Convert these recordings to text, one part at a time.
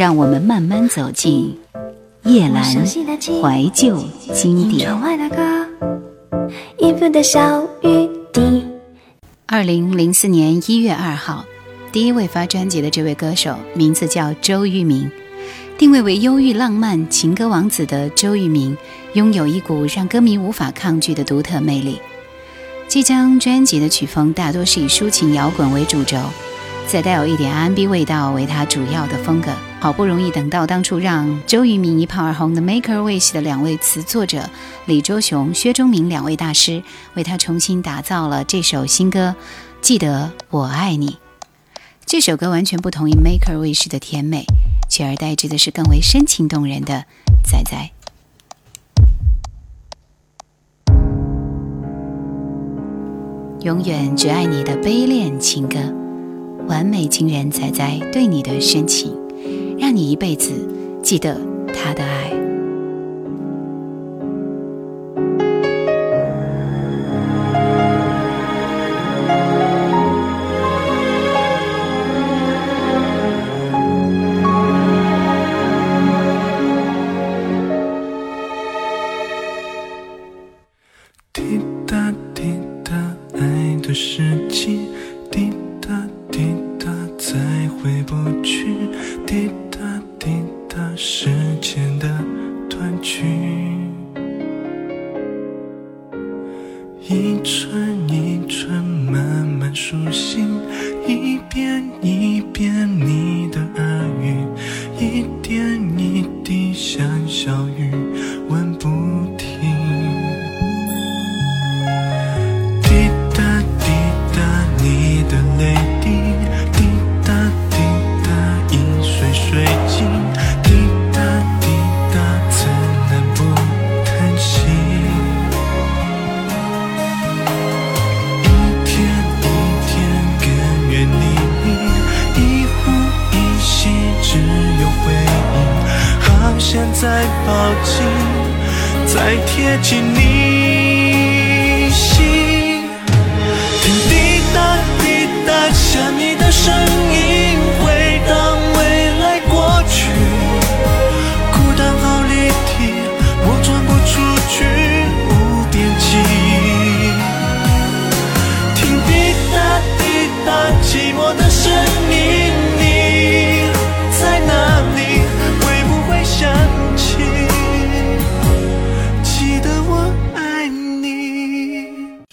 让我们慢慢走进夜阑怀旧经典。二零零四年一月二号，第一位发专辑的这位歌手名字叫周渝民，定位为忧郁浪漫情歌王子的周渝民，拥有一股让歌迷无法抗拒的独特魅力。这张专辑的曲风大多是以抒情摇滚为主轴。再带有一点 R&B 味道为他主要的风格。好不容易等到当初让周渝民一炮而红的 Maker Wish 的两位词作者李卓雄、薛忠明两位大师，为他重新打造了这首新歌《记得我爱你》。这首歌完全不同于 Maker Wish 的甜美，取而代之的是更为深情动人的仔仔。永远只爱你的悲恋情歌。完美情人仔仔对你的深情，让你一辈子记得他的爱。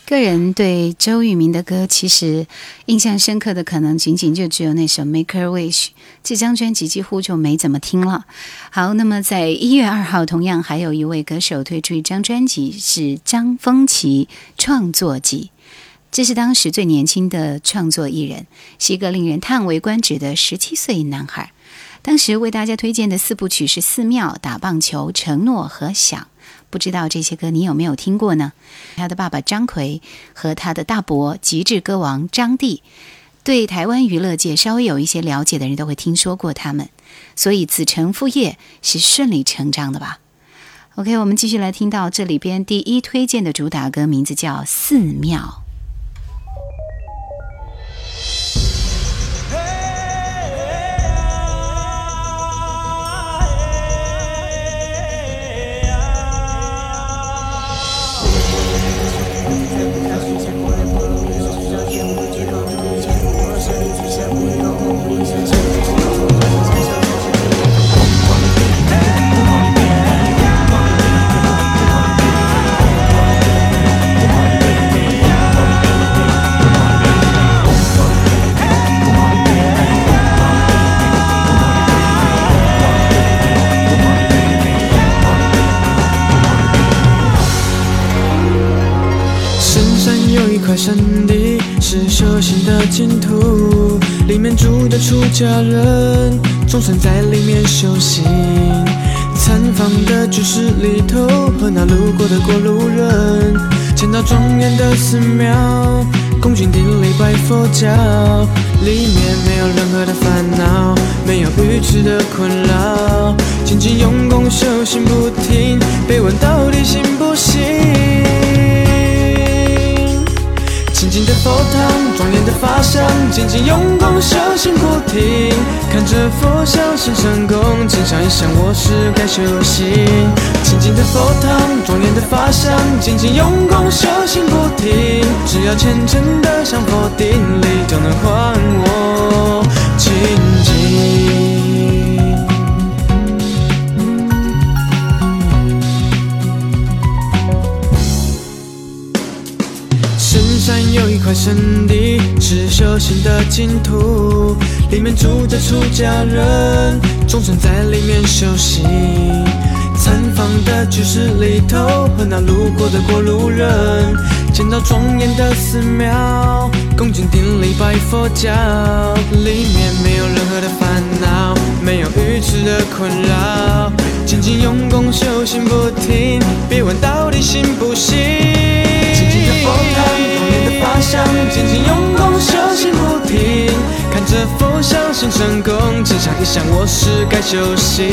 个人对周渝民的歌，其实印象深刻的可能仅仅就只有那首《Make a Wish》。这张专辑几乎就没怎么听了。好，那么在一月二号，同样还有一位歌手推出一张专辑，是张丰琪创作集。这是当时最年轻的创作艺人，是一个令人叹为观止的十七岁男孩。当时为大家推荐的四部曲是《寺庙》《打棒球》《承诺》和《想》。不知道这些歌你有没有听过呢？他的爸爸张奎和他的大伯极致歌王张帝，对台湾娱乐界稍微有一些了解的人都会听说过他们，所以子承父业是顺理成章的吧？OK，我们继续来听到这里边第一推荐的主打歌，名字叫《寺庙》。家人，总算在里面修行。参访的居室里头和那路过的过路人，见到庄严的寺庙，恭敬顶礼拜佛教，里面没有任何的烦恼，没有愚痴的困扰，静静用功修行不停，被问到底行不行？清净的佛堂，庄严的法相，静静用功修行不停。看着佛像心生恭敬，想一想我是该修行。清净的佛堂，庄严的法相，静静用功修行不停。只要虔诚的向佛顶礼，就能还我清净。圣地，是修行的净土，里面住着出家人，众生在里面修行。参访的居士里头，和那路过的过路人，见到庄严的寺庙，恭敬顶礼拜佛教，里面没有任何的烦恼，没有愚痴的困扰，精进用功修行不停，别问到底行不行。庄严的法相，精进用功修行不停。看着佛像心生恭敬，想一想我是该修行。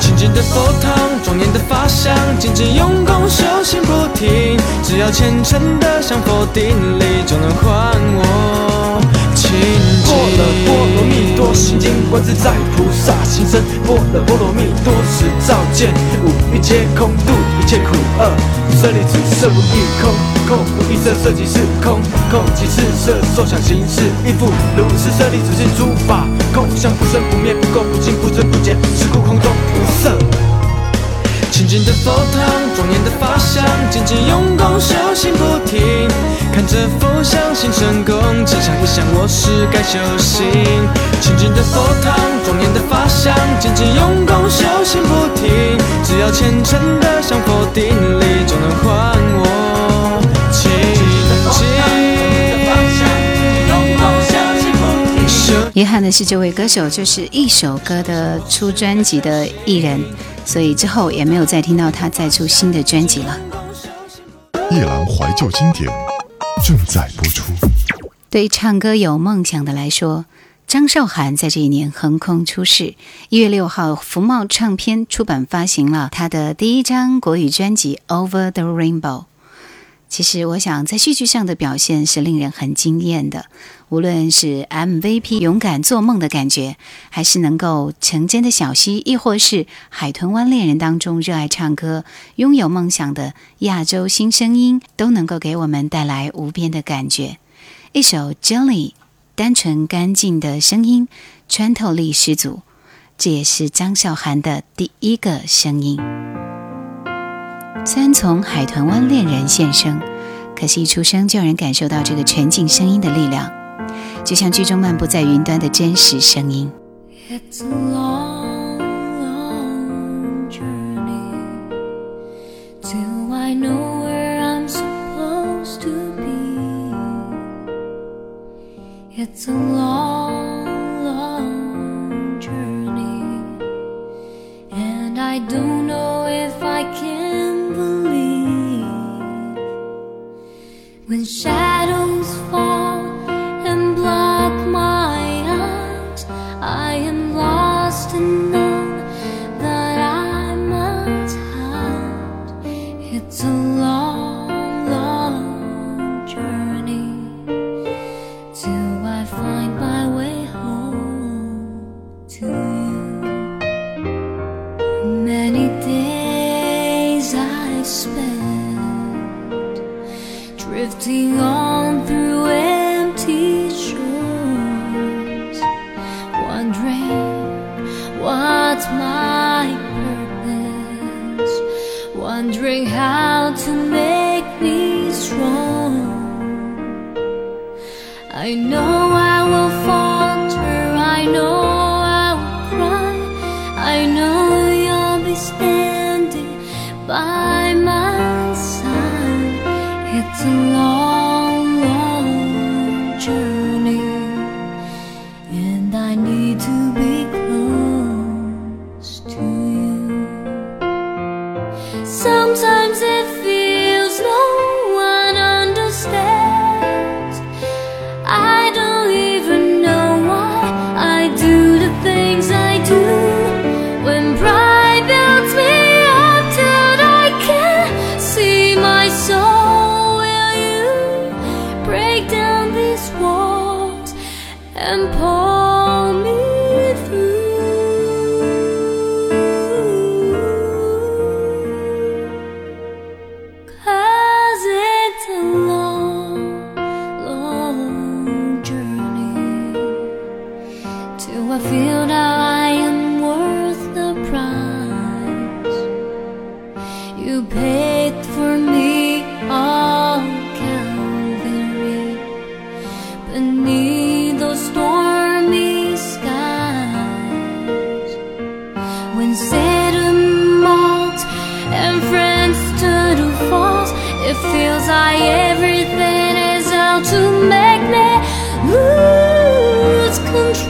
清净的佛堂，庄严的法相，紧紧用功修行不停。只要虔诚的向佛顶礼，就能还我清净净。波罗波罗蜜多心经，观自在菩萨行深。波若波罗蜜多时照见五蕴皆空，度一切苦厄。舍利子，色不异空，空不异色，色即是空，空即是色，受想行识亦复如是。舍利子是诸法空相，不生不灭，不垢不净，不增不减，是故空中无色。清净的佛堂，庄严的法相，精进用功修行不停。看着佛像心生恭敬，想一想我是该修行。清净的佛堂，庄严的法相，精进用功修行不停。只要虔诚的向佛顶礼，就能还我清净。遗憾的是，这位歌手就是一首歌的出专辑的艺人，所以之后也没有再听到他再出新的专辑了。夜郎怀旧经典正在播出。对唱歌有梦想的来说，张韶涵在这一年横空出世。一月六号，福茂唱片出版发行了她的第一张国语专辑《Over the Rainbow》。其实，我想在戏剧上的表现是令人很惊艳的，无论是 MVP 勇敢做梦的感觉，还是能够成真的小溪，亦或是《海豚湾恋人》当中热爱唱歌、拥有梦想的亚洲新声音，都能够给我们带来无边的感觉。一首《Jelly》，单纯干净的声音，穿透力十足，这也是张韶涵的第一个声音。虽然从海豚湾恋人现身，可惜一出生就让人感受到这个纯净声音的力量，就像剧中漫步在云端的真实声音。It's a long, long journey, and I don't when shadows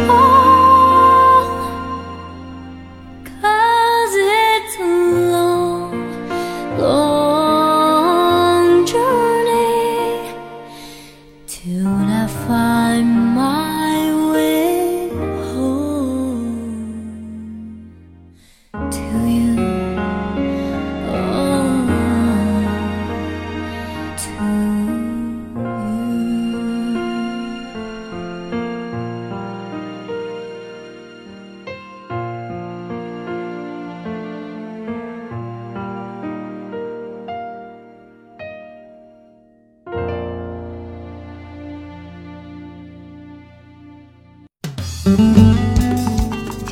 Oh.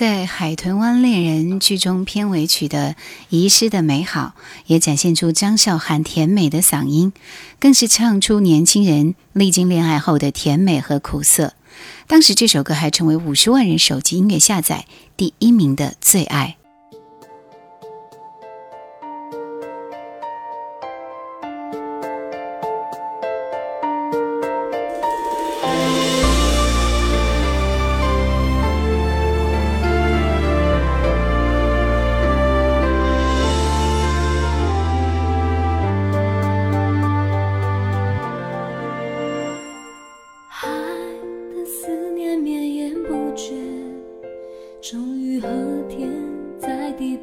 在海豚湾恋人剧中片尾曲的遗失的美好也展现出张韶涵甜美的嗓音更是唱出年轻人历经恋爱后的甜美和苦涩。当时这首歌还成为五十万人手机音乐下载第一名的最爱。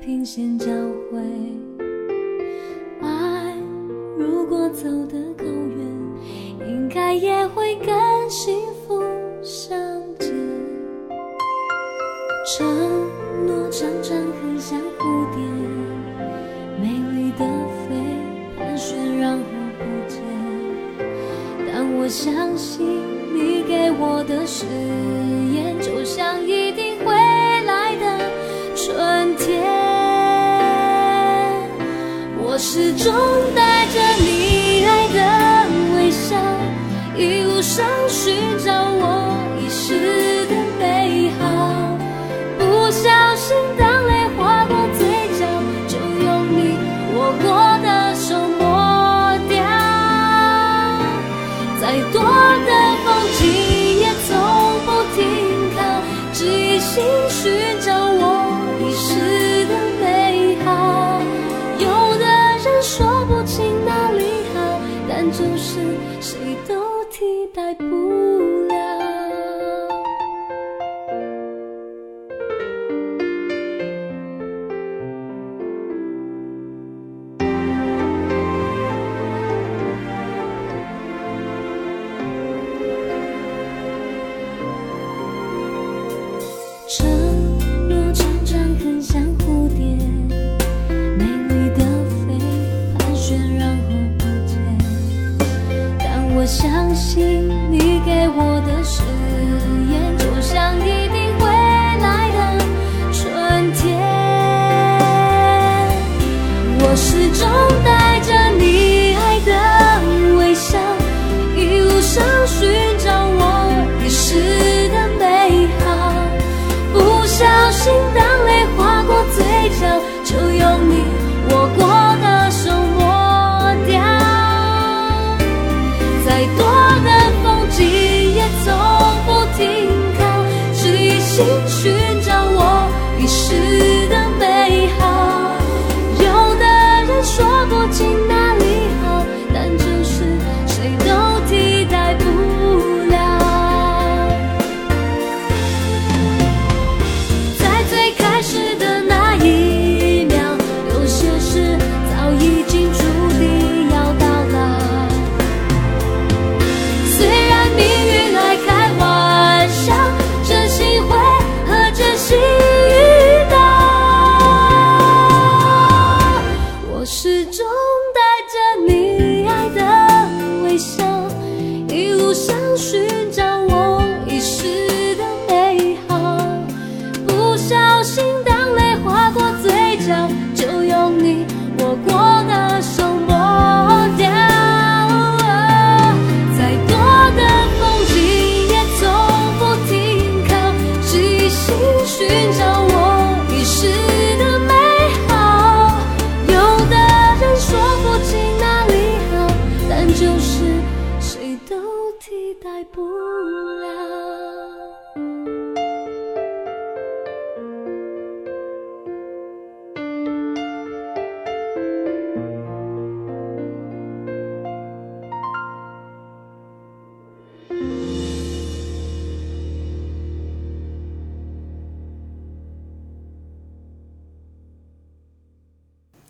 平线交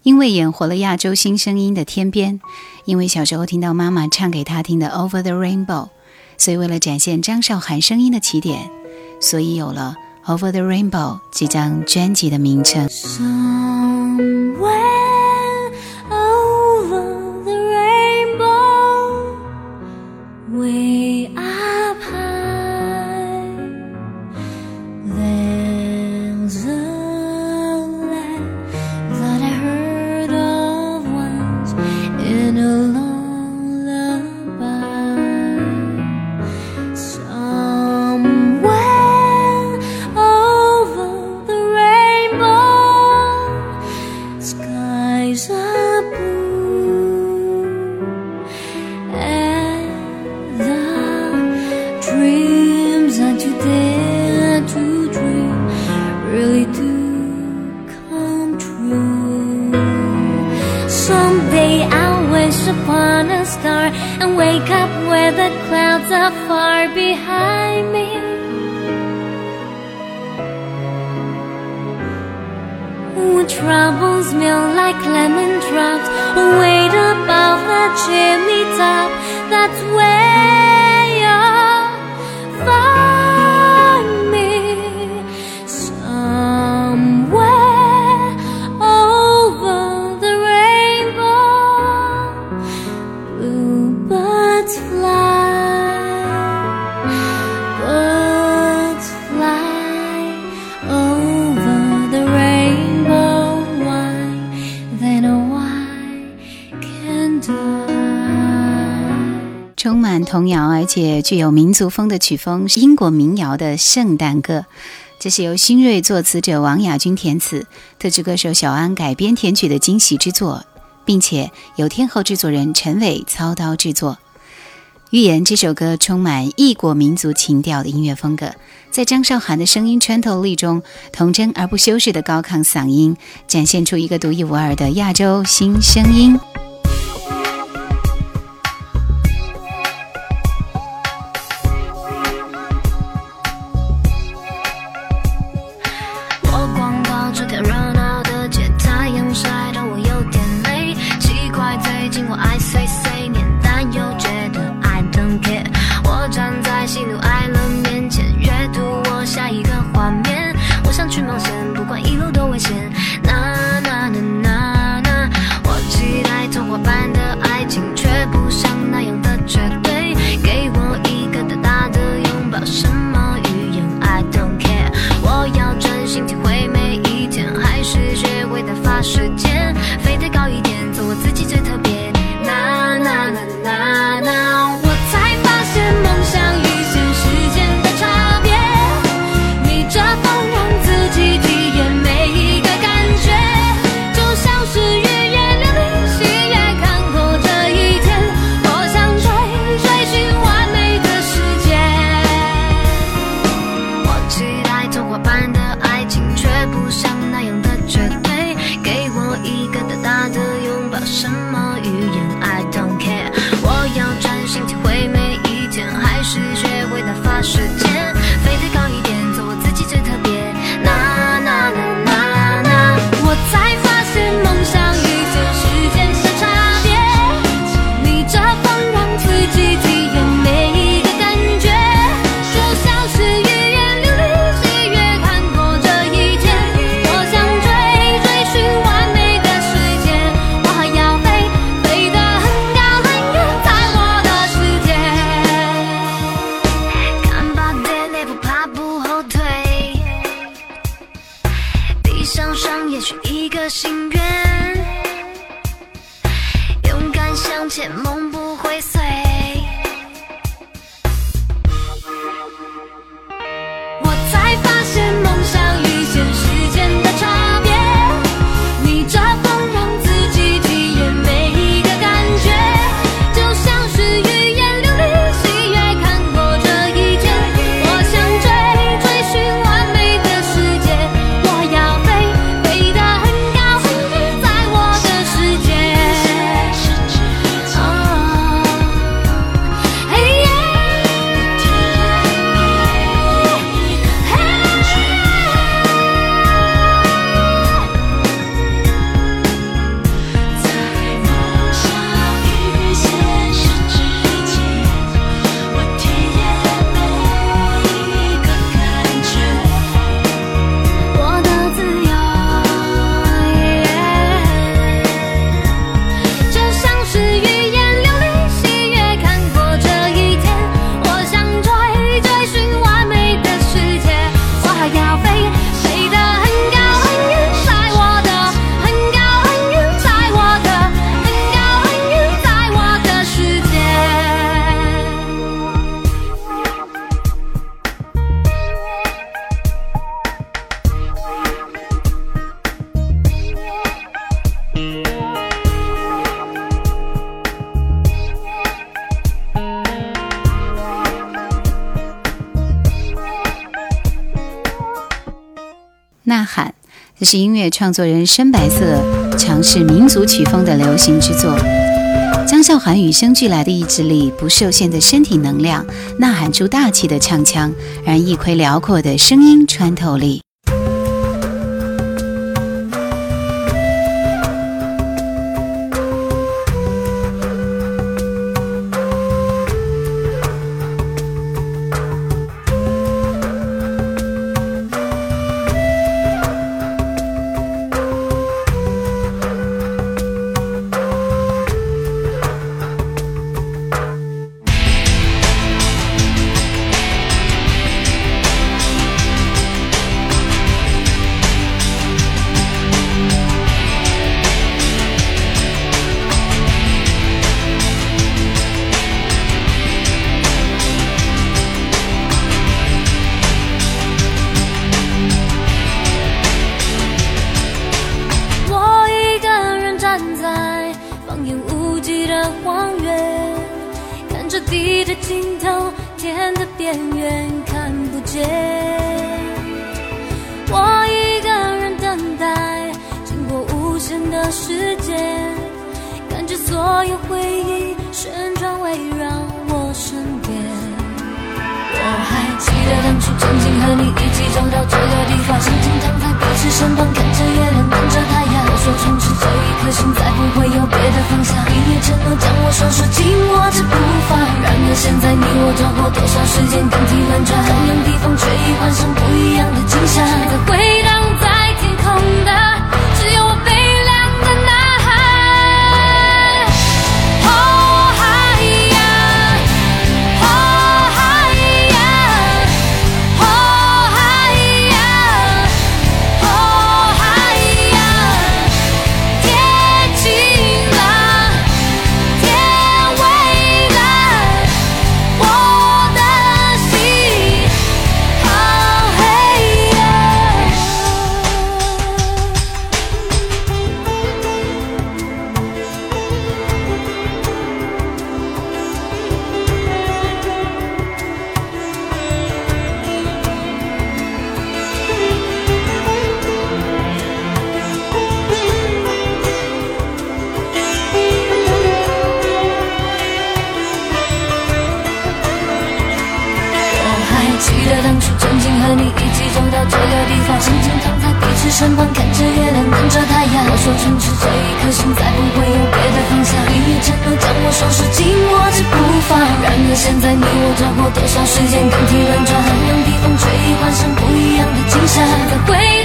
因为演活了亚洲新声音的天边因为小时候听到妈妈唱给他听的 over the rainbow 所以为了展现张韶涵声音的起点所以有了 over the rainbow 这张专辑的名称。Somewhere are far behind me. Ooh, troubles melt like lemon drops, wait above the chimney top. That's where. 童谣，而且具有民族风的曲风是英国民谣的圣诞歌。这是由新锐作词者王雅君填词，特制歌手小安改编填曲的惊喜之作，并且由天后制作人陈伟操刀制作。预言这首歌充满异国民族情调的音乐风格，在张韶涵的声音穿透力中，童真而不修饰的高亢嗓音，展现出一个独一无二的亚洲新声音。这是音乐创作人深白色尝试民族曲风的流行之作。张韶涵与生俱来的意志力、不受限的身体能量，呐喊出大气的唱腔，让一窥辽阔的声音穿透力。记得当初曾经和你一起走到这个地方，曾经躺在彼此身旁，看着月亮，等着太阳。我说从此这一颗心再不会有别的方向，你也承诺将我双手紧握着不放。然而现在你我走过多少时间，更替轮转，让地方吹换上不一样的景象。再回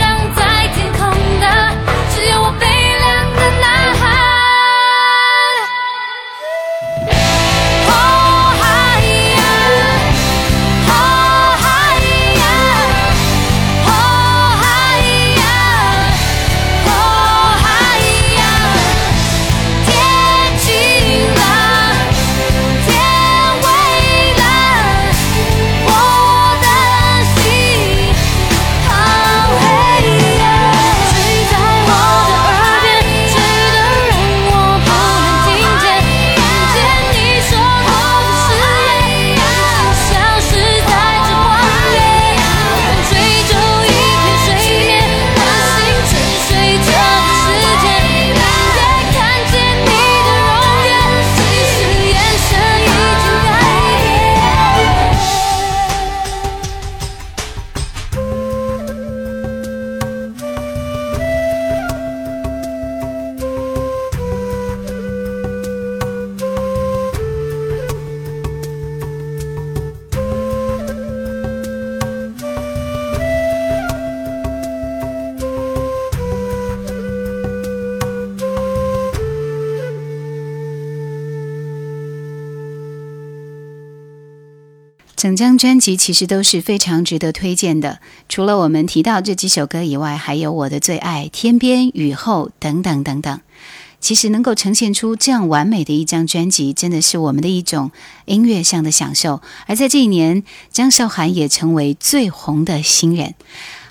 专辑其实都是非常值得推荐的。除了我们提到这几首歌以外，还有我的最爱《天边雨后》等等等等。其实能够呈现出这样完美的一张专辑，真的是我们的一种音乐上的享受。而在这一年，张韶涵也成为最红的新人。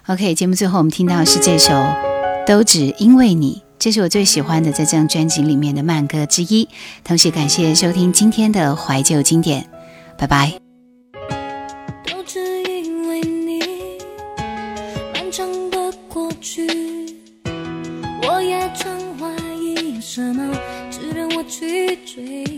OK，节目最后我们听到是这首《都只因为你》，这是我最喜欢的在这张专辑里面的慢歌之一。同时感谢收听今天的怀旧经典，拜拜。去。我也曾怀疑有什么值得我去追。